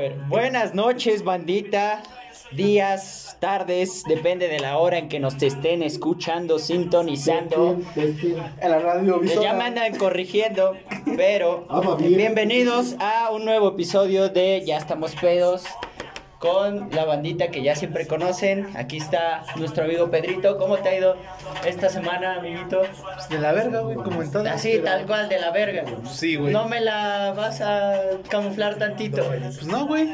ver, buenas noches, bandita. Días, tardes, depende de la hora en que nos estén escuchando, sintonizando. En la radio Que ya me andan corrigiendo, pero Ah, bienvenidos a un nuevo episodio de Ya estamos pedos con la bandita que ya siempre conocen. Aquí está nuestro amigo Pedrito. ¿Cómo te ha ido esta semana, amiguito? Pues de la verga, güey, como en todo. Así, tal cual, de la verga. Sí, güey. No me la vas a camuflar tantito, güey. Pues no, güey.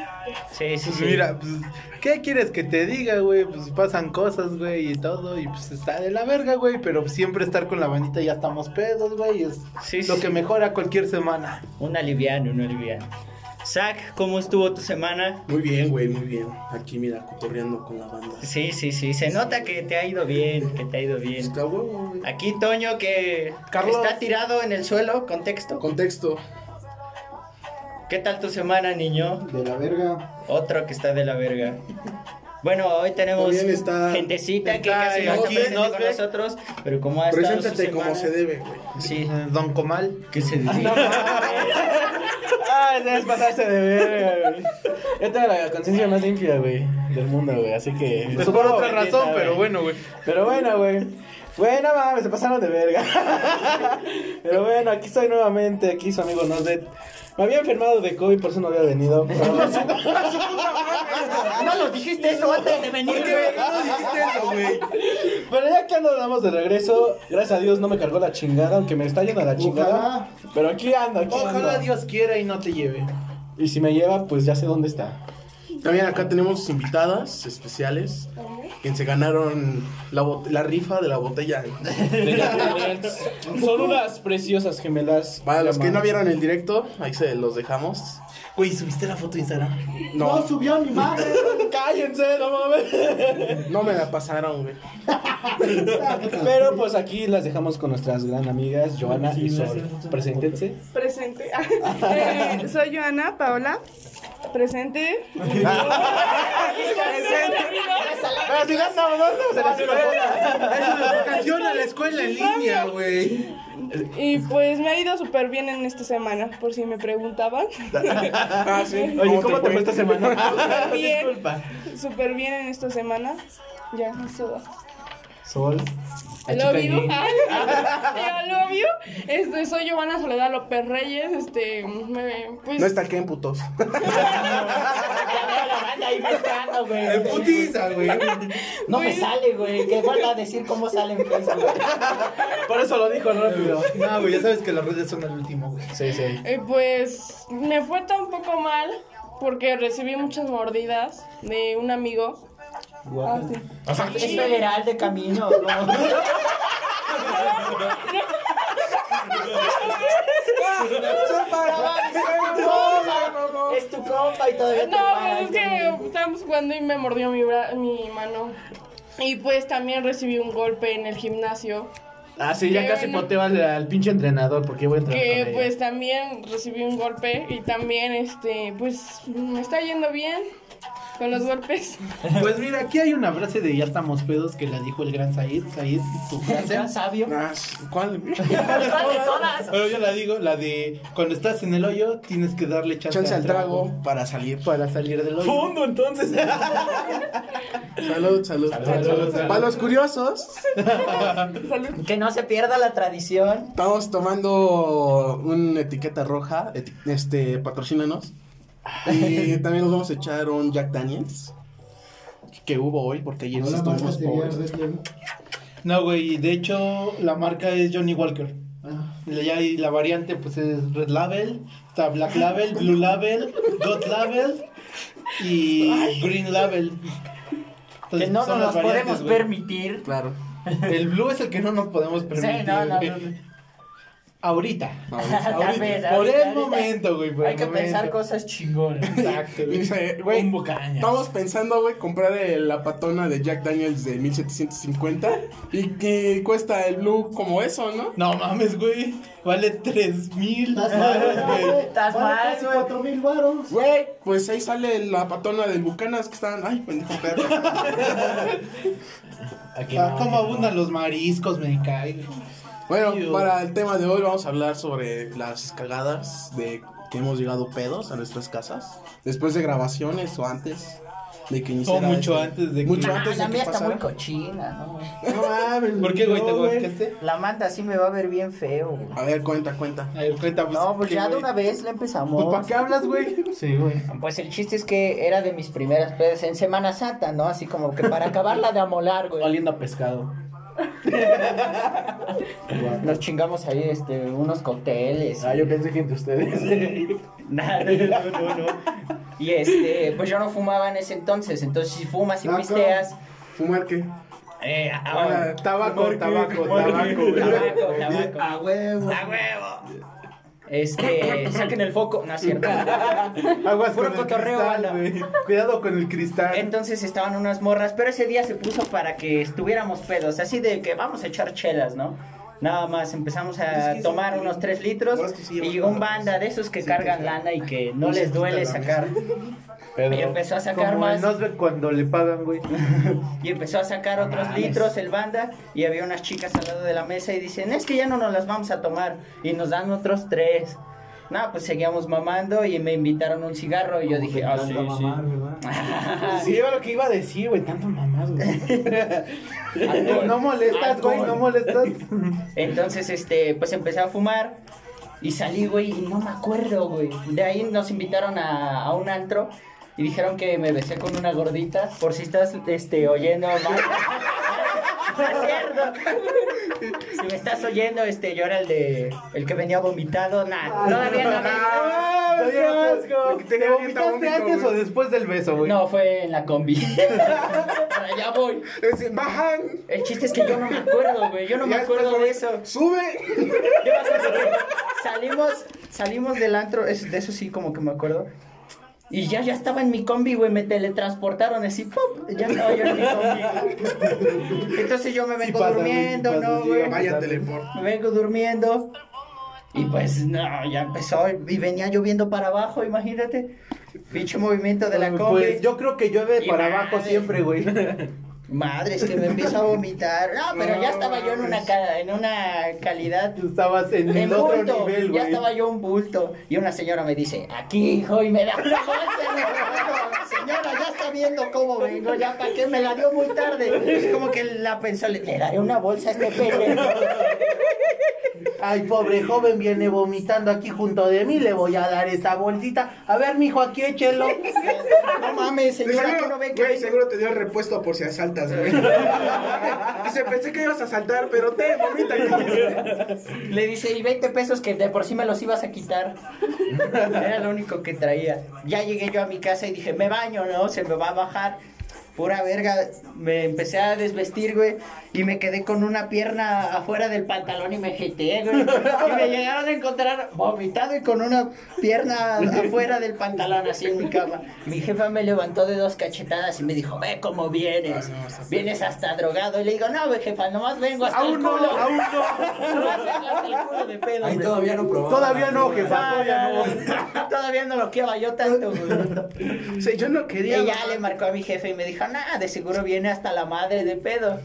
Sí, sí, Pues sí. mira, pues, ¿qué quieres que te diga, güey? Pues pasan cosas, güey, y todo, y pues está de la verga, güey, pero siempre estar con la bandita ya estamos pedos, güey, es Sí, lo sí. que mejora cualquier semana. Un aliviano, un aliviano. Zach, ¿cómo estuvo tu semana? Muy bien, güey, muy bien. Aquí, mira, cotorreando con la banda. Sí, sí, sí. Se nota que te ha ido bien, que te ha ido bien. Está huevo, güey. Aquí Toño que Carlos. está tirado en el suelo, contexto. Contexto. ¿Qué tal tu semana, niño? De la verga. Otro que está de la verga. Bueno, hoy tenemos está- gentecita que está casi no está aquí, presente ¿no? con Ve. nosotros, pero como ha estado su Preséntate como se debe, güey. Sí, Eh, Don Comal. que se Ah, esa es pasarse de verga, güey. Yo tengo la conciencia más limpia, güey, del mundo, güey, así que... Pues por otra razón, pero bueno, güey. Pero bueno, güey. Güey, no mames, se pasaron de verga. Pero bueno, aquí estoy nuevamente, aquí su amigo Nosdet. Me había enfermado de COVID, por eso no había venido. No nos dijiste eso antes de venir. No dijiste eso, güey. pero ya que andamos de regreso, gracias a Dios no me cargó la chingada, aunque me está yendo a la chingada. Pero aquí ando, aquí Ojalá. Dios quiera y no te lleve. Y si me lleva, pues ya sé dónde está. También acá tenemos invitadas especiales. Quien se ganaron la, bot- la rifa de la botella. Son unas preciosas gemelas. Para los que no vieron el directo, ahí se los dejamos. Güey, ¿subiste la foto de Instagram? No, No, subió a mi madre. Cállense, no mames. no me la pasaron, güey. Pero pues aquí las dejamos con nuestras gran amigas Joana y Sol. Preséntense. Presente. Eh, soy Joana Paola. Presente. Presente. Pero si ya estamos, no estamos en la escuela. Es una vacación a la escuela en línea, güey. Y pues me ha ido súper bien en esta semana, por si me preguntaban. Ah, sí. Oye, ¿cómo te fue esta semana? Bien. Disculpa. Súper bien en esta semana. Ya, es todo. Sol. I love you. I love you. Este, soy Giovanna Soledad López Reyes. Este, me, pues. No está aquí en putos. ahí buscando, En güey. putiza, güey. No me sale, güey. Que vuelva a decir cómo sale en Facebook. Por eso lo dijo rápido. No, güey, ya sabes que las redes son el último, güey. Sí, sí. Eh, pues me fue tan poco mal porque recibí muchas mordidas de un amigo. Ah, sí. Es federal de camino, ¿no? Es tu compa y todavía te No, pues es que estábamos jugando y me mordió mi, bra- mi mano. Y pues también recibí un golpe en el gimnasio. Ah, sí, ya casi bueno. poteo al, al pinche entrenador porque voy a entrenar con Que ella. pues también recibí un golpe y también este pues me está yendo bien con los golpes. Pues mira, aquí hay una frase de ya estamos pedos que la dijo el gran Said. Said, tu frase. Gran sabio. Ah, ¿Cuál? Pero yo la digo, la de cuando estás en el hoyo tienes que darle chance, Chance al trago para salir. para salir del hoyo. Fondo, entonces. Salud, salud. salud, salud. Para los curiosos, Salud. Que no se pierda la tradición. estamos tomando una etiqueta roja. eti- este, patrocínanos. Y también nos vamos a echar un Jack Daniels. Que hubo hoy, porque ayer sí No la marca estuvimos pobres. Red Label. No, güey, de hecho la marca es Johnny Walker. Ah, y la variante pues es Red Label, está Black Label, Blue Label, God Label y Green Label. Entonces, Que no nos las podemos permitir. Claro. El blue es el que no nos podemos permitir. Sí, no, no, güey. no. Ahorita. Ahorita, vez, por ahorita, el ahorita. momento, güey. por Hay el que pensar cosas chingonas. Exacto, güey. Dice, güey, Un bucañas. Estamos pensando, güey, comprar el- la patona de Jack Daniels de 1750 y que cuesta el blue como eso, ¿no? No mames, güey. Vale 3 mil. Estás mal, güey. Estás Vale mal, güey. cuatro mil varos. Güey, pues ahí sale la patona del Bucanas que están. Ay, pendejo perro. Aquí Ah, no, cómo abundan los mariscos, me cae. Bueno, para el tema de hoy vamos a hablar sobre las cagadas de que hemos llegado pedos a nuestras casas. Después de grabaciones o antes de que O iniciara. mucho este- antes de que. Mucho antes la de que mía está muy cochina, ¿no? No mames. ¿Por qué, güey? ¿Te? La manta así me va a ver bien feo. güey. A ver, cuenta, cuenta. A ver, cuenta, pues. No, pues ¿qué, ya de una vez la empezamos. Pues, ¿para qué hablas, güey? Sí, güey. Pues el chiste es que era de mis primeras pedas en Semana Santa, ¿no? Así como que para acabarla de amolar, güey. Oliendo a pescado. Nos chingamos ahí este, unos cócteles. Ah, yo pensé que entre ustedes. Nada, no, no, no. Y este, pues yo no fumaba en ese entonces. Entonces, si fumas y Ah, pisteas. ¿Fumar qué? Eh, ah, Ah, tabaco, fumar, tabaco, fumar, tabaco, Tabaco, tabaco. tabaco. A huevo. ¡A huevo! Este, saquen el foco, no es cierto. Aguas Puro con el cotorreo, cristal, banda. güey. Cuidado con el cristal. Entonces estaban unas morras, pero ese día se puso para que estuviéramos pedos, así de que vamos a echar chelas, ¿no? Nada más empezamos a Es que tomar unos tres litros ahora es que sí, y llegó un banda de esos que Sí, cargan lana y que no No se les duele sacar. Pedro. Y empezó a sacar Como más. cuando le pagan, güey. Y empezó a sacar otros litros el banda y había unas chicas al lado de la mesa y dicen, es que ya no nos las vamos a tomar y nos dan otros tres. No, pues seguíamos mamando y me invitaron un cigarro y yo dije, ah, sí, sí. mamar, ¿verdad? Sí, era lo que iba a decir, güey. Tanto mamás, güey. No molestas, güey. No molestas. Entonces, este, pues empecé a fumar y salí, güey, y no me acuerdo, güey. De ahí nos invitaron a, a un antro y dijeron que me besé con una gordita. Por si estás, este, oyendo mal. No es cierto. Si me estás oyendo, este, yo era el de, el que venía vomitado. Nah, todavía no. ¡Ah, Todavía qué no te- asco! te- ¿Te tenía aliento a vomitaste antes o después del beso, güey? No, fue en la combi. Para allá voy. Bajan. El chiste es que yo no me acuerdo, güey. Yo no me acuerdo de eso. Sube. Salimos, salimos del antro, es- de eso sí como que me acuerdo. Y ya, ya estaba en mi combi, güey, me teletransportaron así, ¡pum! Ya estaba yo en mi combi. Entonces yo me vengo pasa, güey, durmiendo, sí pasa, ¿no, sí, güey? Vaya. Me vengo durmiendo. Y pues, no, ya empezó. Y venía lloviendo para abajo, imagínate. Pinche movimiento de la combi. Pues yo creo que llueve Y para abajo siempre, güey. Madre, es que me empiezo a vomitar. No, pero ya estaba yo en una, en una calidad Estabas en el otro bulto, ya estaba yo un bulto. Y una señora me dice, aquí, hijo, y me da una bolsa. Señora, ya está viendo cómo vengo, ya para qué me la dio muy tarde. Es como que la pensó, le, le daré una bolsa a este pendejo. Ay, pobre joven viene vomitando aquí junto de mí, le voy a dar esta bolsita. A ver, mijo, aquí échelo. No mames, señora, que no ve que Güey, seguro te dio el repuesto por si asaltas, güey. Dice, pensé que ibas a saltar, pero te vomita. Le dice, y 20 pesos que de por sí me los ibas a quitar. Era lo único que traía. Ya llegué yo a mi casa y dije, me baño, ¿no? Se me va a bajar. Pura verga, me empecé a desvestir, güey, y me quedé con una pierna afuera del pantalón y me jeté, güey. Y me llegaron a encontrar vomitado y con una pierna afuera del pantalón, así en mi cama. Mi jefa me levantó de dos cachetadas y me dijo, ve cómo vienes. Vienes hasta drogado. Y le digo, no, güey, jefa, nomás vengo hasta el Aún no, culo. aún no. Nomás vengo hasta el culo de pedo. Ahí todavía no probaba. Todavía no, jefa, No, todavía no, no. no. Todavía no lo quiero yo tanto, güey. Sí, yo no Y quería. ella mamá. le marcó a mi jefe y me dijo, nada, de seguro viene hasta la madre de pedo.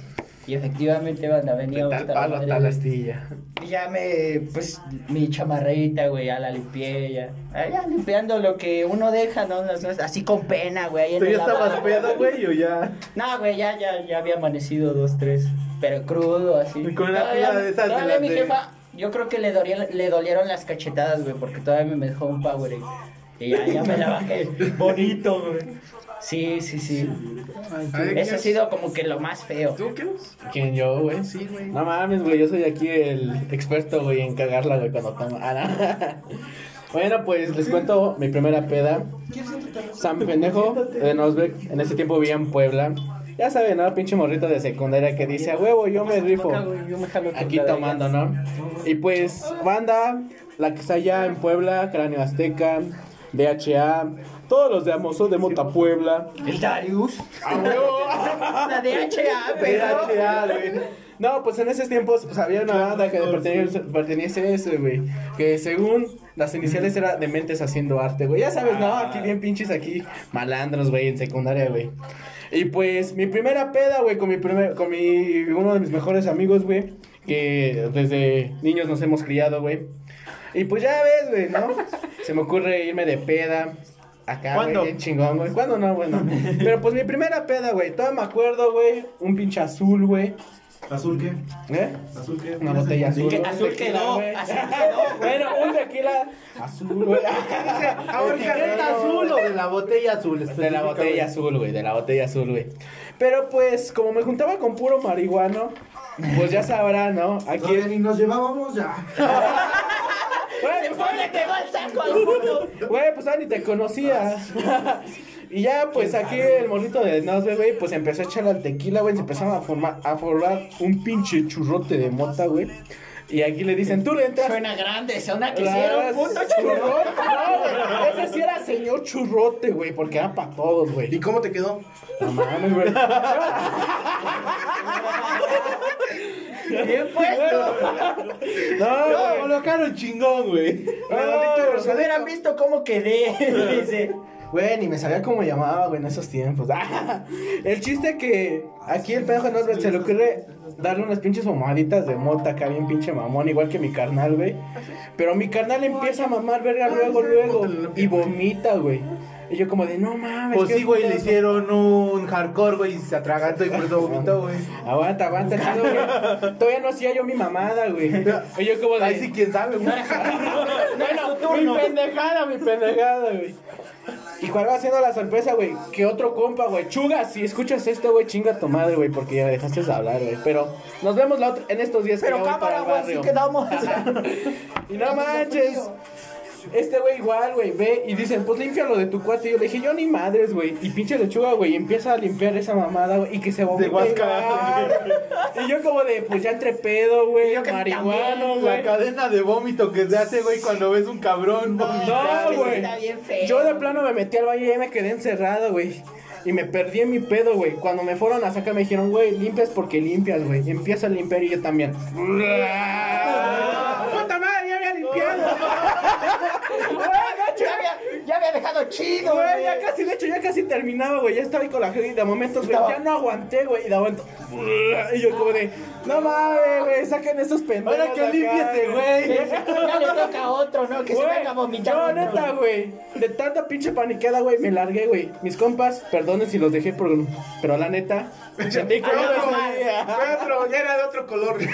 Y efectivamente, banda, venía hasta la madre. tal de- astilla. Y ya me, pues, mi chamarrita, güey, ya la limpié, ya. Ah, Ya limpiando lo que uno deja, ¿no? No, no, Así con pena, güey. ahí en ¿Tú ya estabas pedo, güey, o ya? No, güey, ya, ya, ya había amanecido dos, tres. Pero crudo, así. Y con una Todavía- pila de esas todavía mi de- jefa, yo creo que le, dolieron, le dolieron las cachetadas, güey, porque todavía me dejó un power. Y ya, ya me la bajé. Bonito, güey. Sí, sí, sí. Ay, Eso ¿qué ha sido como que lo más feo. ¿Tú qué? ¿Quién yo, güey? Sí, güey. No mames, güey, yo soy aquí el experto, güey, en cagarla, güey, cuando toma. Ah, no. Bueno, pues les cuento mi primera peda. San Pendejo de Nosbeck, en ese tiempo vivía en Puebla. Ya saben, ¿no? Pinche morrito de secundaria que dice, a huevo, yo me rifo. Aquí tomando, ¿no? Y pues, banda, la que está allá en Puebla, Cráneo Azteca, DHA, todos los de Amoso de Mota Puebla. El Darius. ¡A huevo! La DHA, pero. DHA, güey. No, pues en esos tiempos pues, había una banda que pertenece, pertenece a eso, güey. Que según las iniciales era de mentes haciendo arte, güey. Ya sabes, ¿no? Aquí bien pinches, aquí malandros, güey, en secundaria, güey. Y pues mi primera peda, güey, con mi primer, con mi, uno de mis mejores amigos, güey. que desde niños nos hemos criado, güey. Y pues ya ves, güey, ¿no? Se me ocurre irme de peda. Acá, güey, ¿Cuándo? bien chingón, güey. ¿Cuándo no, bueno? Pero pues mi primera peda, güey. Todavía me acuerdo, güey. Un pinche azul, güey. ¿Azul qué? ¿Eh? ¿Azul qué? Una botella azul. Azul quedó, güey. azul quedó. Bueno, un tequila azul, güey. ¿Etiqueta azul o de la botella azul? De la botella azul, güey, de la botella azul, güey. Pero pues, como me juntaba con puro marihuano, pues ya sabrán, ¿no? Aquí. Todavía ni nos llevábamos ya. Le quedó el saco al mundo. Güey, pues ah, ni te conocía. y ya, pues aquí el morrito de Nosbe, güey, pues empezó a echarle al tequila, güey. Se empezaron a formar, a formar un pinche churrote de mota, güey. Y aquí le dicen, tú le entras. Suena grande, suena que La- sí era un puto churro. No, güey. Ese sí era señor churrote, güey, porque era para todos, güey. ¿Y cómo te quedó? No mames, güey. Bien puesto. No, No, colocaron chingón, güey. No, Si hubieran visto cómo quedé, dice. Güey, ni me sabía cómo llamaba, güey, en esos tiempos. Ah, el chiste que aquí el pendejo no se le ocurre darle unas pinches pomaditas de mota acá bien pinche mamón, igual que mi carnal, güey. Pero mi carnal empieza a mamar verga luego, luego. Y vomita, güey. Y yo como de, no mames. Pues ¿qué sí, güey, le pedo?" hicieron un hardcore, güey, y se atragantó y por eso vomitó, güey. Aguanta, aguanta, chido, güey. Todavía no hacía yo mi mamada, güey. Y yo como de... Ahí sí, quién sabe, güey. Bueno, mi pendejada, mi pendejada, güey. ¿Y cuál va siendo la sorpresa, güey? Que otro compa, güey. Chugas, si escuchas esto, güey, chinga tu madre, güey, porque ya me dejaste de hablar, güey. Pero nos vemos la otra, en estos días Pero cámara, güey, así quedamos. Y no manches. Este güey igual, güey, ve y dicen, pues límpialo de tu cuate. Y yo le dije, yo ni madres, güey. Y pinche lechuga, güey, y empieza a limpiar esa mamada, güey, y que se vomita Huasca. igual. Y yo como de, pues ya entre pedo, güey, marihuano, también, La güey. cadena de vómito que se hace, güey, cuando ves un cabrón. No, güey. Yo de plano me metí al baño y me quedé encerrado, güey. Y me perdí en mi pedo, güey. Cuando me fueron a sacar me dijeron, güey, limpias porque limpias, güey. Y Empieza a limpiar y yo también. ¡Puta madre, ya había limpiado! Güey, gacho, Ya había, dejado chido, Güey, ya casi, de hecho, ya casi terminaba, güey. Ya estaba ahí con la gente y de momento, güey, ya no aguanté, güey. Y de momento. Y yo como de, no mames, güey, saquen esos pendejos. Ahora que de acá, límpiese, güey. Ya le toca a otro, ¿no? Que se Güey, venga. Yo, otro. neta, güey. De tanta pinche paniqueada, güey, me largué, güey. Mis compas, perdonen si los dejé por. Pero la neta. Sentí no, ya era de otro color.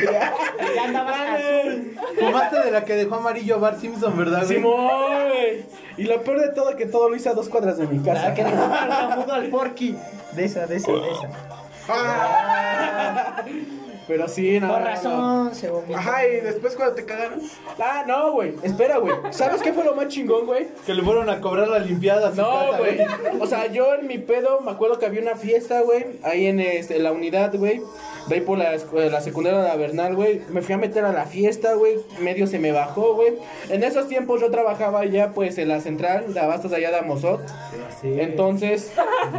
Ya andabas azul. Fumaste de la que dejó amarillo Bart Simpson, ¿verdad, güey? Simón, güey. Y lo peor de todo, que todo lo hice a dos cuadras de mi La casa. que dejó al al porky. De esa, de esa, de esa. Pero sí, no. Por no, no. razón, se vomitó. Ajá, y después cuando te cagaron. Ah, no, güey. Espera, güey. ¿Sabes qué fue lo más chingón, güey? Que le fueron a cobrar la limpiada a su No, casa, güey. O sea, yo en mi pedo me acuerdo que había una fiesta, güey. Ahí en este, la unidad, güey. De ahí por la, la secundaria de la Bernal, güey. Me fui a meter a la fiesta, güey. Medio se me bajó, güey. En esos tiempos yo trabajaba ya, pues, en la central de abastos allá de Amosot. Entonces.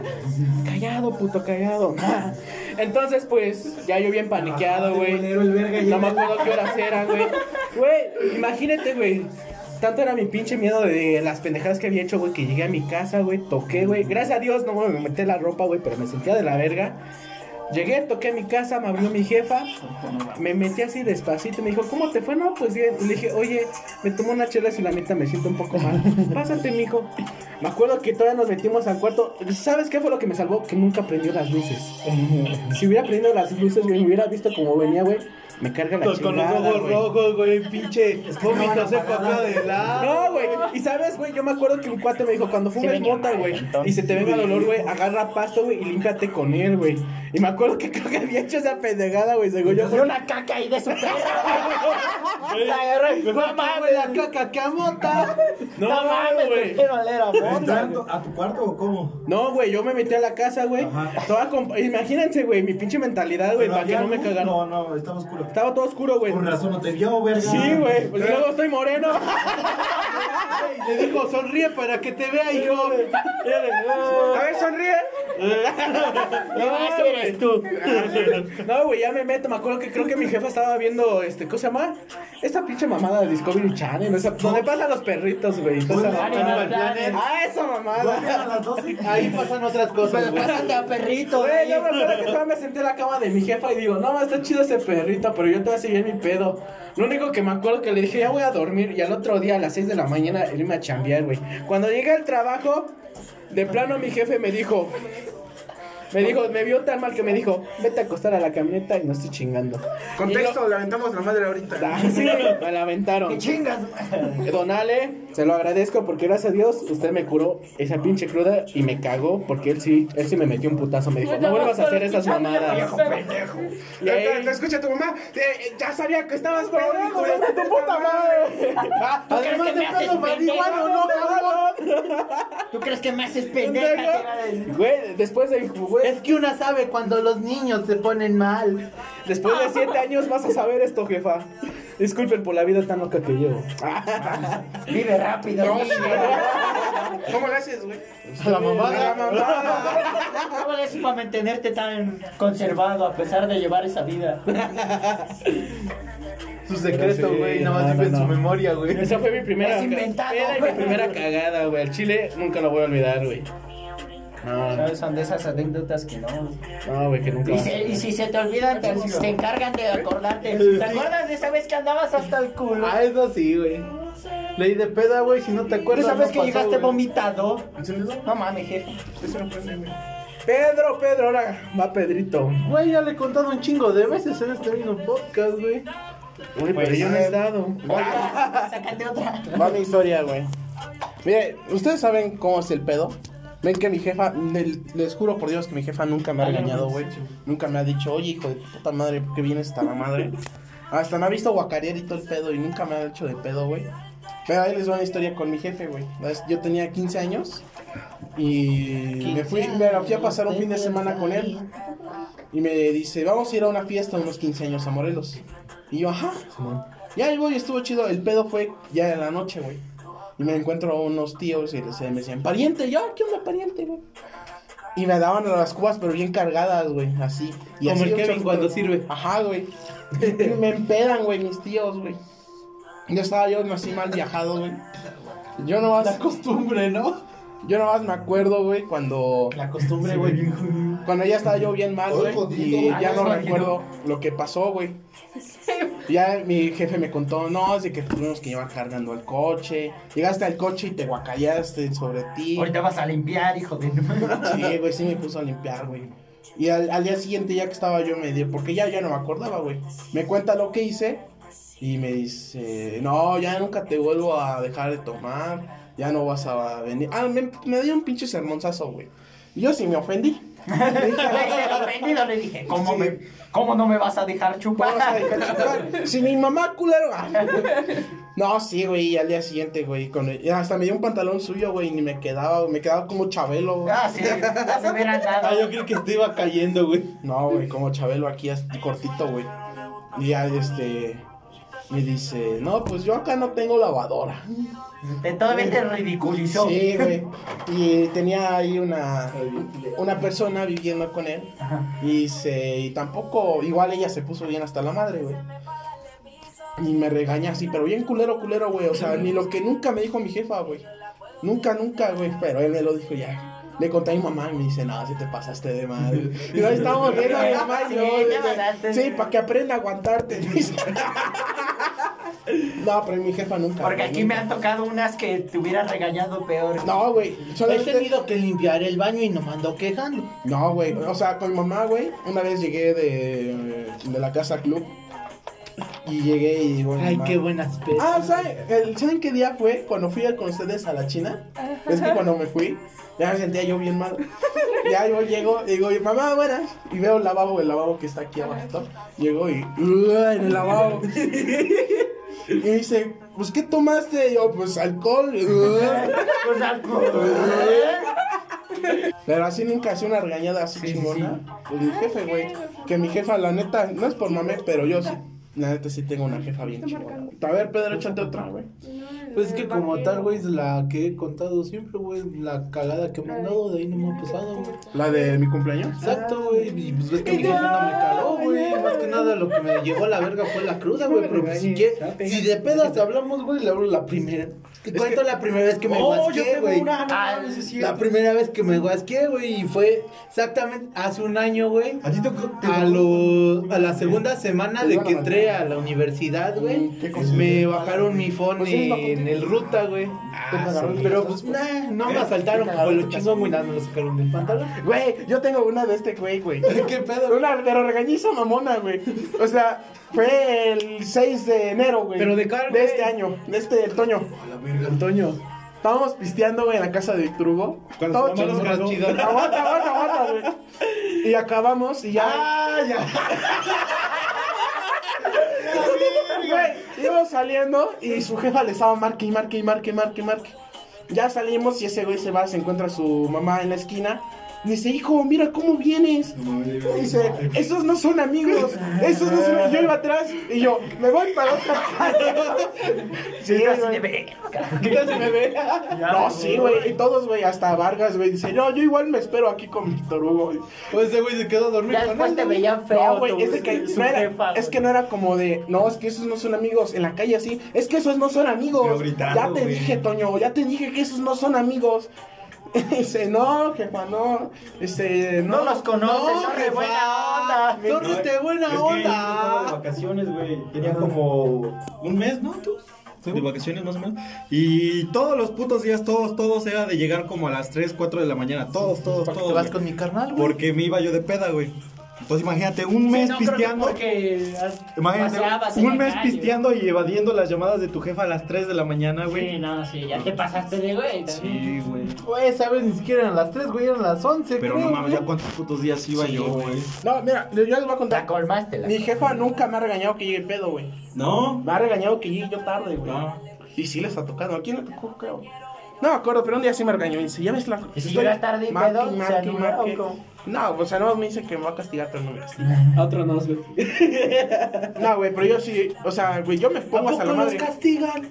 Callado, puto, callado. Entonces, pues, ya yo bien paniqueado, güey. el verga, No me acuerdo qué horas eran, güey. Güey, imagínate, güey. Tanto era mi pinche miedo de las pendejadas que había hecho, güey, que llegué a mi casa, güey, toqué, güey. Gracias a Dios no me metí la ropa, güey, pero me sentía de la verga. Llegué, toqué a mi casa, me abrió mi jefa, me metí así despacito, me dijo, ¿cómo te fue? No, pues bien. Y le dije, oye, me tomó una chela y la neta me siento un poco mal. Pásate, mijo. Me acuerdo que todavía nos metimos al cuarto. ¿Sabes qué fue lo que me salvó? Que nunca prendió las luces. Si hubiera prendido las luces, güey, me hubiera visto como venía, güey. Me carga la Con, con los chingada, ojos rojos, güey, pinche vómito seco acá de lado. No, güey. Y sabes, güey, yo me acuerdo que un cuate me dijo, cuando fumes mota, güey, y se te venga el olor, güey, agarra pasto, güey, y límpiate con él, güey. Y me acuerdo que creo que había hecho esa pendejada, güey, según yo. Y una caca ahí de su. La agarré. No mames, la caca que amota. No, no mames, güey. mota. ¿Entrando a tu cuarto o cómo? No, güey, yo me metí a la casa, güey. Ajá. Toda comp- Imagínense, güey, mi pinche mentalidad, güey, ¿Pero para que no me cagaran. No, no, estaba oscuro. Estaba todo oscuro, güey. Con razón no te vio, verga. Sí, güey. Pues luego estoy moreno. Le dijo, sonríe para que te vea, hijo. A ver, sonríe. No, Así eres tú. No, güey, ya me meto. Me acuerdo que creo que mi jefa estaba viendo, este, ¿cómo se llama? Esta pinche mamada de Discovery Channel. Esa, donde pasan los perritos, güey. Ah, esa mamada. A las 12. Ahí pasan otras cosas, pasan de a perrito. Güey, yo me acuerdo que todavía me senté en la cama de mi jefa y digo, no, está chido ese perrito, pero yo todavía seguía en mi pedo. Lo único que me acuerdo que le dije, ya voy a dormir, y al otro día a las 6 de la mañana irme a chambear, güey. Cuando llegué al trabajo, de plano mi jefe me dijo, me dijo, me vio tan mal que me dijo, vete a acostar a la camioneta y no estoy chingando. Contexto, le aventamos la madre ahorita. Ah, sí, me la aventaron. ¡Qué chingas! Don Ale, se lo agradezco porque gracias a Dios usted me curó esa pinche cruda y me cagó porque él sí, él sí me metió un putazo. Me dijo, no vuelvas a hacer esas mamadas. Y Te, ahí, te escucha tu mamá. eh, ya sabía que estabas pedo, hijo de ¡Hijo de tu puta madre! ¿Tú crees Además que de me haces pendejo? ¿no, cabrón? ¿Tú crees que me haces pendeja? Güey, después de, güey, Es que una sabe cuando los niños se ponen mal. después de siete años vas a saber esto, jefa. Disculpen por la vida tan loca que llevo. Vive rápido, niño. ¿Cómo le haces, güey? A la mamada. ¿Cómo le haces para mantenerte tan conservado a pesar de llevar esa vida? Su secreto, Sí, güey. Nada más no, vive en no, su no. memoria, güey. Esa fue mi primera Es inventado. y mi primera cagada, güey. El chile nunca lo voy a olvidar, güey. No, ¿Sabes? Son de esas anécdotas que no. no, güey, que nunca. Y, se- y si se te olvidan, te, te encargan de acordarte. ¿Te acuerdas de esa vez que andabas hasta el culo? Ah, eso sí, güey. Ley de peda, güey. Si no te ¿Tú acuerdas. sabes no que pasó, llegaste güey. vomitado? No mames, jefe. Pedro, Pedro, ahora va Pedrito. Güey, ya le he contado un chingo de veces en este mismo podcast, güey. Uy, pero yo no he estado. Sácate otra. Va mi historia, güey. Mire, ¿ustedes saben cómo es el pedo? Ven que mi jefa, le- les juro por Dios que mi jefa nunca me ha regañado, güey. Nunca me ha dicho, oye, hijo de puta madre, ¿por qué vienes hasta la madre? Hasta me ha visto guacarear y todo el pedo y nunca me ha hecho de pedo, güey. Pero ahí les va una historia con mi jefe, güey. Yo tenía 15 años y me fui, me fui a pasar un fin de semana con él. Y me dice, vamos a ir a una fiesta, unos 15 años a Morelos. Y yo, ajá. Ya ahí voy, estuvo chido. El pedo fue ya en la noche, güey. Y me encuentro a unos tíos y les, me decían, pariente, yo, ¿qué onda, pariente, güey? Y me daban las cubas, pero bien cargadas, güey, así. Y Como así el Kevin cuando sirve. Ajá, güey. Me empedan, güey, mis tíos, güey. Yo estaba yo así mal viajado, güey. Yo nomás... La costumbre, ¿no? Yo nomás me acuerdo, güey, cuando... La costumbre, güey. Cuando ya estaba yo bien mal, güey. Y ya no recuerdo lo que pasó, güey. Ya mi jefe me contó, no, es de que tuvimos que llevar cargando el coche. Llegaste al coche y te guacallaste sobre ti. Ahorita vas a limpiar, hijo de. Sí, güey, sí me puso a limpiar, güey. Y al, al día siguiente, ya que estaba yo medio, porque ya, ya no me acordaba, güey. Me cuenta lo que hice y me dice, no, ya nunca te vuelvo a dejar de tomar, ya no vas a venir. Ah, me, me dio un pinche sermonzazo, güey. Y yo sí me ofendí. Le dije, "Ah, Le hice el ofendido, le dije, ¿cómo, me, ¿cómo no me vas a dejar chupar? A dejar chupar. Si mi mamá, culero. Ah. No, sí, güey, y al día siguiente, güey, con el- hasta me dio un pantalón suyo, güey, y ni me quedaba, me quedaba como Chabelo, güey. Ah, sí, Ah, yo creo que te iba cayendo, güey. No, güey, como Chabelo aquí cortito, güey. Y ya, este, me dice, no, pues yo acá no tengo lavadora. Te, todavía te ridiculizó. Sí, güey. Y tenía ahí una, una persona viviendo con él. Y se, y tampoco, igual ella se puso bien hasta la madre, güey. Y me regaña así, pero bien culero, culero, güey. O sea, ni lo que nunca me dijo mi jefa, güey. Nunca, nunca, güey. Pero él me lo dijo ya. Le conté a mi mamá y me dice, no, si te pasaste de madre. Y ahí estábamos viendo a mi mamá y yo. Sí, dice, para que aprenda a aguantarte. dice. No, pero mi jefa nunca. Porque aquí me han tocado unas que te hubieran regañado peor. No, güey. He tenido que limpiar el baño y no me ando quejando. No, güey. O sea, con mi mamá, güey. Una vez llegué de, de la casa club. Y llegué y digo. Ay, qué buenas pedas. Ah, ¿saben, el- ¿saben qué día fue? Cuando fui con ustedes a la China. Es que cuando me fui, ya me sentía yo bien mal. Ya yo llego y digo, mamá, buenas. Y veo el lavabo, el lavabo que está aquí abajo. Llego y. En el lavabo. Y dice, pues, ¿qué tomaste? Y yo, pues, alcohol. Pues alcohol. Pero así nunca hacía una regañada así Sí, sí, chingona. Pues mi jefe, güey. Que mi jefa, la neta, no es por mame, pero yo sí. La neta sí tengo una jefa bien chingona. A ver, Pedro, échate otra, güey. Pues es que como vaquero. tal, güey, es la que he contado siempre, güey. La cagada que me han dado, de ahí no me ha pasado, güey. La de mi cumpleaños. Exacto, güey. Y pues ves que mi jefe no me caló, güey. Más que nada lo que me llevó a la verga fue la cruda, güey. Pero pues si, que, si de pedas hablamos, güey, le hablo la primera. Te cuento la primera vez que me Oh, guasqué, güey. Ah, La primera vez que me guasqué, güey, y fue exactamente hace un año, güey. ¿A ti A, lo, a la segunda semana de que entré a la universidad, güey, me bajaron mi phone en el ruta, güey. Pero pues, nah, no me asaltaron, fue lo chingón, güey, nada, me lo sacaron del pantalón. Güey, yo tengo una de este güey, güey. ¿Qué pedo? Una pero regañiza mamona, güey. O sea, fue el 6 de enero, güey. Pero de car, De güey. este año, de este otoño. Antonio. Estábamos pisteando, güey, en la casa de Víctor Hugo. Cuando Todo chido. Aguanta, aguanta, aguanta, güey. Y acabamos y ya. Ah, ya. Güey, íbamos saliendo y su jefa le estaba marque y marque y marque, marque, marque. Ya salimos y ese güey se va, se encuentra a su mamá en la esquina. Y dice, hijo, mira cómo vienes. Dice, esos no son amigos. Esos no son Yo iba atrás y yo, me voy para otra calle. Sí, güey. ¿Qué tal se me ve? No, sí, güey. Y todos, güey, hasta Vargas, güey. Dice, no, yo igual me espero aquí con Víctor Hugo. Pues ese güey se quedó dormido después te veían feo. No, güey, es de que no era, jefa, es güey. que no era como de, no, es que esos no son amigos en la calle así, es que esos no son amigos. Gritando, ya te dije, Toño, ya te dije que esos no son amigos. Dice, no, jefa, no. Dice, No los conoces, No, son de jefa. buena onda. Son de buena Es que yo estaba de onda. vacaciones, güey. Tenía como un mes, ¿no? ¿Tú? De vacaciones más o menos. Y todos los putos días, todos, todos era de llegar como a las 3, 4 de la mañana. Todos, todos, ¿Por qué todos. te vas güey. con mi carnal, güey? Porque me iba yo de peda, güey. Entonces imagínate, un mes Sí, no, pisteando. porque Imagínate, un la mes calle. pisteando y evadiendo las llamadas de tu jefa a las 3 de la mañana, Sí, güey. no, sí, ya te pasaste de güey. también. Sí, güey. Güey, sabes, ni siquiera eran las 3, güey, eran las 11. Pero creo, no mames, ya cuántos putos días iba Sí, yo, güey. güey. No, mira, yo les voy a La contar. colmaste la. Mi jefa nunca me ha regañado que llegue pedo, güey. ¿No? Me ha regañado que llegue yo tarde, güey. No. Y sí les ha tocado. ¿A quién le tocó, creo? No me acuerdo, pero un día sí me regañó. Y dice, ya ves la. ¿Y si llegas tarde y marque, pedo, se marque, anula marque". o cómo? No, o sea, no me dice que me va a castigar, pero no me castiga. Otro no, güey. No, güey, pero yo sí, o sea, güey, yo me ¿A pongo hasta la madre. castigan?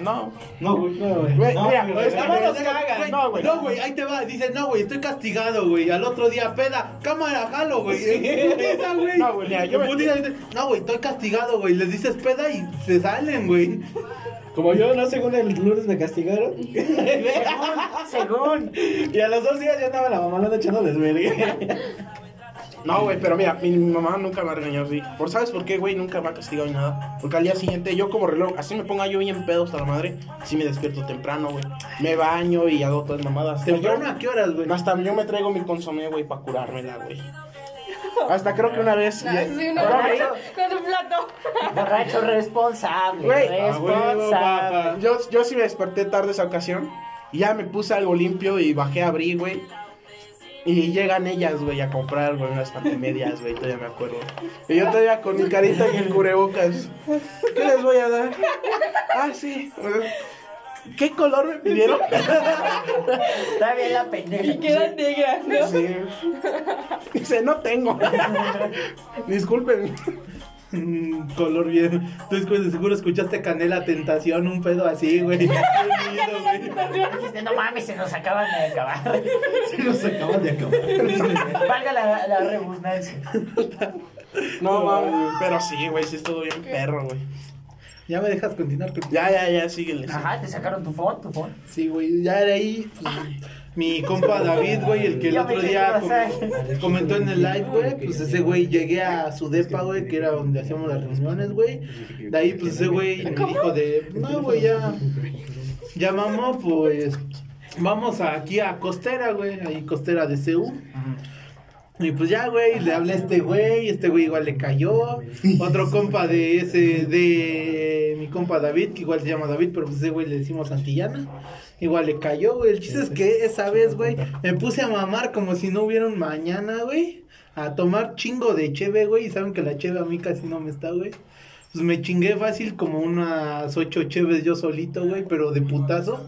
No, No, güey. güey, No, mira, pero es que No, me- los cagan. No, güey. No, güey, ahí te va. Dice, no, güey, estoy castigado, güey. Al otro día, peda, cámara, jalo, güey. Putiza, güey. No, güey, mira, yo En me- putiza dice, No, güey, estoy castigado, güey. Les dices peda y se salen, güey. Como yo, ¿no? Según el lunes me castigaron. Según. Y a los dos días ya estaba la mamá echando desvergue. No, güey, pero mira, mi, mi mamá nunca me ha regañado así. ¿Por sabes por qué, güey? Nunca me ha castigado ni nada. Porque al día siguiente, yo como reloj, así me ponga yo bien pedo hasta la madre, sí me despierto temprano, güey. Me baño y hago todas mamadas. Hasta ¿Temprano a qué horas, güey? Hasta yo me traigo mi consomé, güey, para curármela, güey. Hasta creo que una vez. Ah, sí, una con un plato. Borracho responsable. Güey, responsable. Yo, yo sí me desperté tarde esa ocasión. Y ya me puse algo limpio y bajé a abrir, güey. Y llegan ellas, güey, a comprar, güey, unas pantimedias, güey, todavía me acuerdo. Y yo todavía con mi carita y el cubrebocas. ¿Qué les voy a dar? Ah, sí. ¿Qué color me pidieron? Está bien la pendeja. Y queda negra, ¿no? Sí. Dice, no tengo. Disculpen. Mm, color bien. Güey, de seguro escuchaste Canela Tentación, un pedo así, güey. Dijiste, no mames, se nos acaban de acabar. Sí, nos acabas de acabar. Valga la, la redundancia. No, mames. Pero sí, güey, sí estuvo bien perro, güey. Ya me dejas continuar con Ya, ya, ya, síguele. sí. Ajá, te sacaron tu phone, tu phone. Sí, güey, ya de ahí, pues, mi compa David, güey, el que el otro día com- comentó en el live, güey, pues ese güey llegué a su depa, güey, que era donde hacíamos las reuniones, güey. De ahí, pues ese güey me dijo de, no, güey, ya, ya vamos, pues, vamos aquí a Costera, güey, ahí Costera de CU. Y pues ya, güey, le hablé a este güey, este güey igual le cayó. Otro compa de ese, de mi compa David, que igual se llama David, pero pues ese güey le decimos Santillana. Igual le cayó, güey. El chiste es que esa vez, güey, me puse a mamar como si no hubiera un mañana, güey. A tomar chingo de cheve, güey. Y saben que la cheve a mí casi no me está, güey. Pues me chingué fácil como unas ocho cheves yo solito, güey, pero de putazo.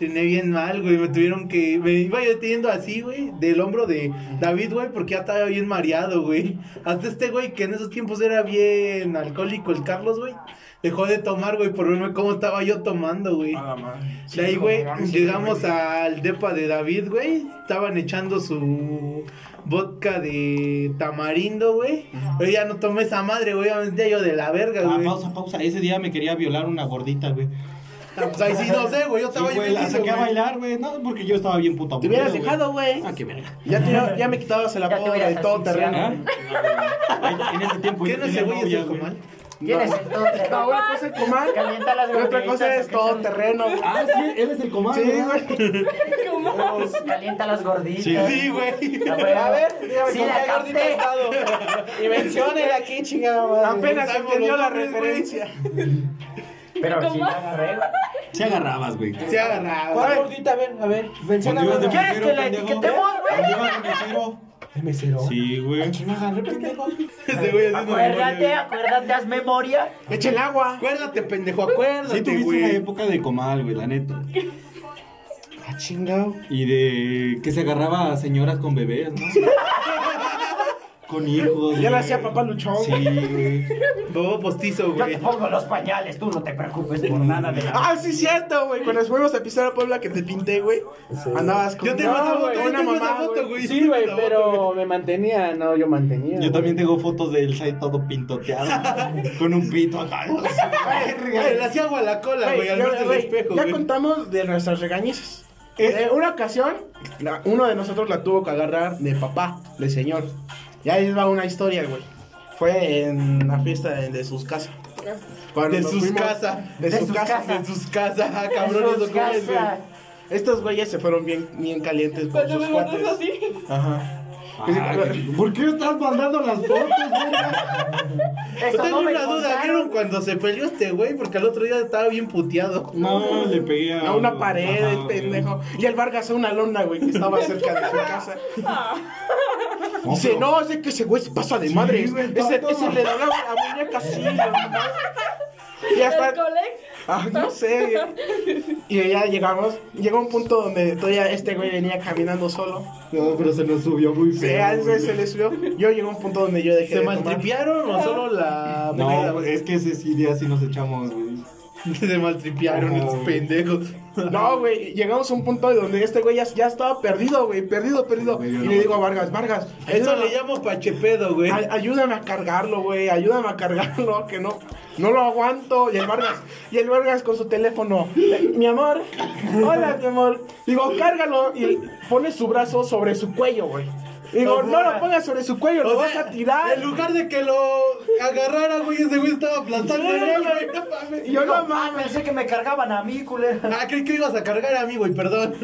Tené bien mal, güey. Me tuvieron que. Me iba yo teniendo así, güey, del hombro de David, güey, porque ya estaba bien mareado, güey. Hasta este güey, que en esos tiempos era bien alcohólico, el Carlos, güey. Dejó de tomar, güey, por verme cómo estaba yo tomando, güey. A la madre. De ahí, güey, llegamos al depa de David, güey. Estaban echando su vodka de tamarindo, güey. Pero ya no tomé esa madre, güey. Ya yo de la verga, Ah, güey. pausa, pausa. Ese día me quería violar una gordita, güey. Pues ahí sí no sé, güey. Yo estaba güey, la bien saqué a bailar, güey. No, porque yo estaba bien puto Te hubieras dejado, güey. Ah, qué verga. Ya, te- ya me quitabas el apodo hubieras de todo terreno. ¿Ah? En ese tiempo ¿Qué yo no tenía ese güey es novia, el güey. comal? ¿Quién es el todo No, una cosa es comal. Calienta las y otra gorditas, cosa es ¿o qué todo terreno, güey. Ah, sí, él es el comando. Sí, ¿verdad? güey. Calienta las gorditas. Sí. Sí, güey. A ver, A ver, dígame sí con la qué gordita he capté. estado. Y aquí, chingada madre. Apenas entendió la referencia. Pero sí la agarré. Sí agarrabas, güey. Se agarraba. ¿Cuál gordita? A ver, a ver. Menciona una. ¿Quieres que la etiquetemos, güey? ¿El mesero? Sí, güey. ¿Quién agarré, pendejo? Ese güey haciendo Acuérdate, acuérdate, haz memoria. Eche el agua. Acuérdate, pendejo, Sí acuérdate, tuviste una güey. época de comal, güey, la neta. Ah, chingado. Y de que se agarraba a señoras con bebés, ¿no? con hijos. Ya le hacía papá luchón. Sí, güey. Bobo postizo, Yo güey. te pongo los pañales, tú no te preocupes por nada de la Ah, sí, cierto, güey. Cuando fuimos a pisar a Puebla que te pinté, güey. Andabas con Yo tengo foto, yo una mamá, foto, güey. güey. Sí, güey, pero me mantenía, no, yo mantenía. Yo también tengo fotos del site todo pintoteado. con un pito acá. Le hacía agua a la cola, Güey, al yo- espejo, ya contamos de nuestras regañizas. En una ocasión, la- uno de nosotros la tuvo que agarrar de papá, de señor. Y ahí va una historia, güey. Fue en la fiesta de, de sus casas. Cuando De sus fuimos- casas. De, De sus sus casas. De sus casas, ah, cabrón, Jesús eso cómo es, güey. Casa. Estos güeyes se fueron bien, bien calientes con Cuando sus cuates. así. Ajá. Ah, ¿Por qué estás mandando las fotos, Eso tengo no una duda. ¿vieron cuando se peleó este güey? Porque al otro día estaba bien puteado. No, le pegué a. A una pared, Ajá, el pendejo. Y el Vargas a una lona, güey, que estaba cerca de su casa. No, Dice, pero- no, ese que ese güey se pasa de madre. Ese, ese le doblaba la muñeca así. ¿no? Y hasta. El colex. Ah, no sé. Y ya llegamos. Llegó un punto donde todavía este güey venía caminando solo. No, pero se nos subió muy feo. a güey. se le subió. Yo llegó un punto donde yo dejé ¿Se de maltripearon o solo la No, güey? es que ese sí día sí nos echamos, güey. Se maltripearon No, esos güey. pendejos. No, güey, llegamos a un punto donde este güey ya, ya estaba perdido, güey, perdido, perdido. Y le no- digo a Vargas, Vargas, Eso le llamo pachepedo, güey. Ay- ayúdame a cargarlo, güey, ayúdame a cargarlo, que no, no lo aguanto. Y el Vargas, y el Vargas con su teléfono, "Eh, mi amor, hola, mi amor. Digo, cárgalo y pone su brazo sobre su cuello, güey. Digo, no lo pongas sobre su cuello, lo vas a tirar. En lugar de que lo agarrara, güey, ese güey estaba aplastando yo no mames. pensé que me cargaban a mí, culero. Ah, creí que ibas a cargar a mí, güey, perdón.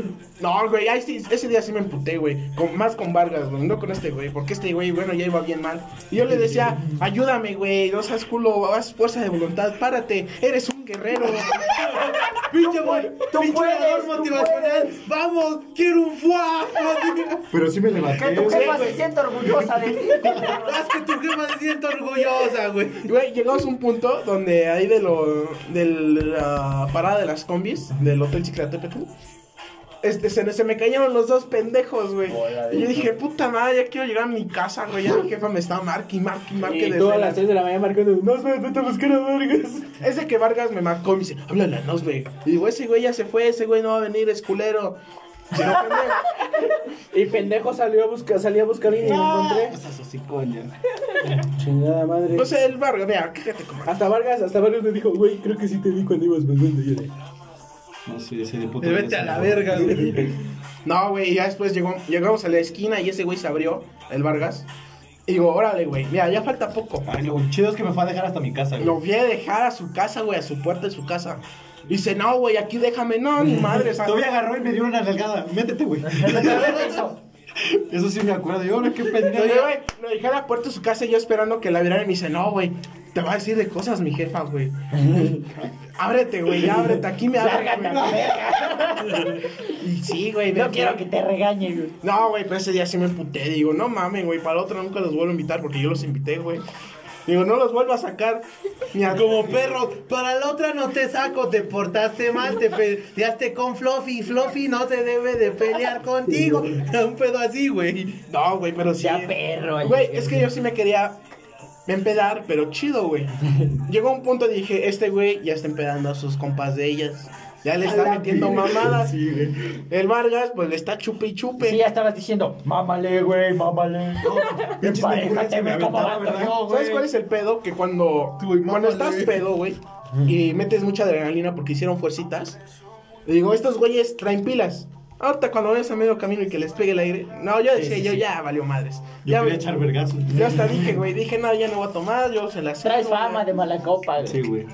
No, güey, ahí sí, ese día sí me emputé, güey. Con, más con Vargas, güey, no con este güey. Porque este güey, bueno, ya iba bien mal. Y yo le decía, ayúdame, güey, no seas culo, haz fuerza de voluntad, párate, eres un guerrero. Pinche, güey, tú puedes, motivacional. Vamos, quiero un fuá. Pero sí me levanté. Que tu jefa se siente orgullosa de ti. Haz que tu jefa se sienta orgullosa, güey. Güey, llegamos a un punto donde ahí de lo, de la parada de las combis, del Hotel Chiclatepetl, este, se, se me cayeron los dos pendejos, güey. Y yo dije, puta madre, ya quiero llegar a mi casa, güey. Ya mi jefa me está marque marque y marque Y tú a las- las 3 de la mañana marcando, no, espera, vete a buscar a Vargas. Ese que Vargas me marcó y me dice, háblale a Nosbe. Y digo, ese güey ya se fue, ese güey no va a venir, es culero. Si no. Y pendejo salió a buscar, salí a buscar y ni lo encontré. Esas hocicoñas. Chingada madre. No sé, el Vargas, mira, quéjate como. Hasta Vargas, hasta Vargas me dijo, güey, creo que sí te vi cuando ibas pasando. Y yo No sé, ese de puto. Vete a la verga, güey. No, güey, ya después llegó, llegamos a la esquina y ese güey se abrió, el Vargas. Y digo, órale, güey, mira, ya falta poco. Ay, lo chido es que me fue a dejar hasta mi casa, güey. Lo fui a dejar a su casa, güey, a su puerta de su casa. Dice, no, güey, aquí déjame. No, ni madre. Todavía agarró y me dio una nalgada. Métete, güey. Eso sí me acuerdo. Y ahora qué pendejo. Oye, güey, lo dejé a la puerta de su casa y yo esperando que la abriera y me dice, no, güey, te va a decir de cosas mi jefa, güey. ábrete, güey, ábrete, aquí me abre. Lárgate. Y sí, güey. me No quiero que te regañe, güey. No, güey, pero ese día sí me emputé. Digo, no mames, güey, para la otra nunca los vuelvo a invitar porque yo los invité, güey. Digo, no los vuelvo a sacar. Ni a- Como perro, para la otra no te saco, te portaste mal, te peleaste con Fluffy, Fluffy no se debe de pelear contigo. Un pedo así, güey. No, güey, pero sí. Ya perro. Güey, es que yo sí me quería empedar, pero chido, güey. Llegó un punto y dije, este güey ya está empedando a sus compas de ellas. Ya le está metiendo mamadas. El Vargas, pues le está chupe y chupe. Sí, ya estabas diciendo, mámale, güey, mámale. Emparejate, cómo aventaba, ando ¿verdad? yo, ¿Sabes güey. cuál es el pedo? Que cuando, Tú, güey, cuando mámale. estás pedo, güey, y metes mucha adrenalina porque hicieron fuercitas, digo, estos güeyes traen pilas. Ahorita cuando vayas a medio camino y que les pegue el aire. No, yo decía, yo ya valió madres. Yo Ya, quería echar vergazos. yo hasta dije, güey, dije, no, ya no voy a tomar, yo se las Traes fama de mala copa, güey. Sí, güey.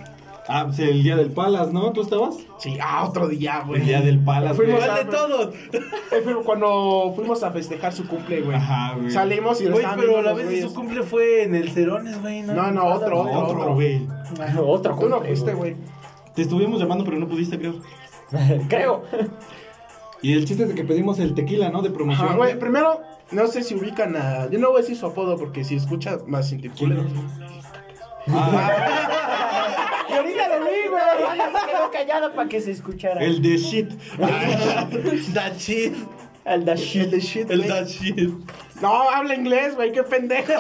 Ah, pues el día del Palas, ¿no? ¿Tú estabas? Sí, ah, otro día, güey. El día del Palas, güey. Fuimos ¿Cuál de todos? Cuando fuimos a festejar su cumple, güey. Ajá, güey. Salimos y lo Güey, pero la vez de su cumple fue en el Cerones, güey. No, no, otro, otro, Otro, otro. güey. Otro Tú no cumple, fuiste, güey. Te estuvimos llamando, pero no pudiste, creo. Creo. Y el chiste es de que pedimos el tequila, ¿no? De promoción. Ajá, güey, primero, no sé si ubican a. Yo no voy a decir su apodo porque si escucha más culero. Ah, Y ahorita lo vi, güey. Ya se quedó callado para que se escuchara. el de shit. That shit. El da shit. El de shit, El that shit. No, habla inglés, güey, qué pendejo.